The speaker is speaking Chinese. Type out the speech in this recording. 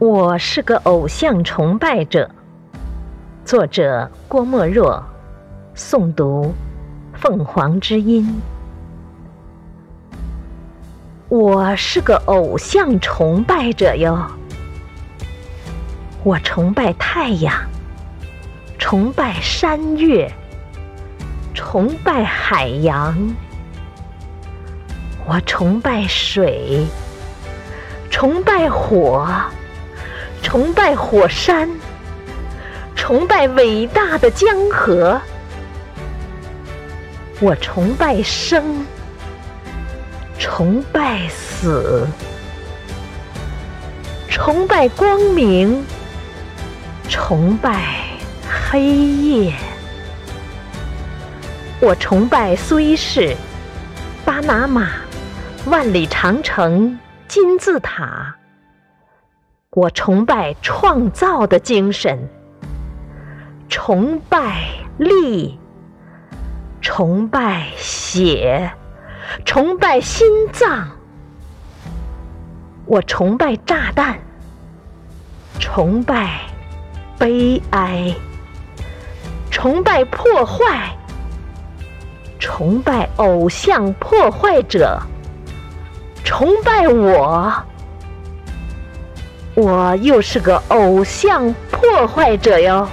我是个偶像崇拜者。作者郭沫若，诵读凤凰之音。我是个偶像崇拜者哟，我崇拜太阳，崇拜山岳，崇拜海洋，我崇拜水，崇拜火。崇拜火山，崇拜伟大的江河。我崇拜生，崇拜死，崇拜光明，崇拜黑夜。我崇拜苏伊士、巴拿马、万里长城、金字塔。我崇拜创造的精神，崇拜力，崇拜血，崇拜心脏。我崇拜炸弹，崇拜悲哀，崇拜破坏，崇拜偶像破坏者，崇拜我。我又是个偶像破坏者哟。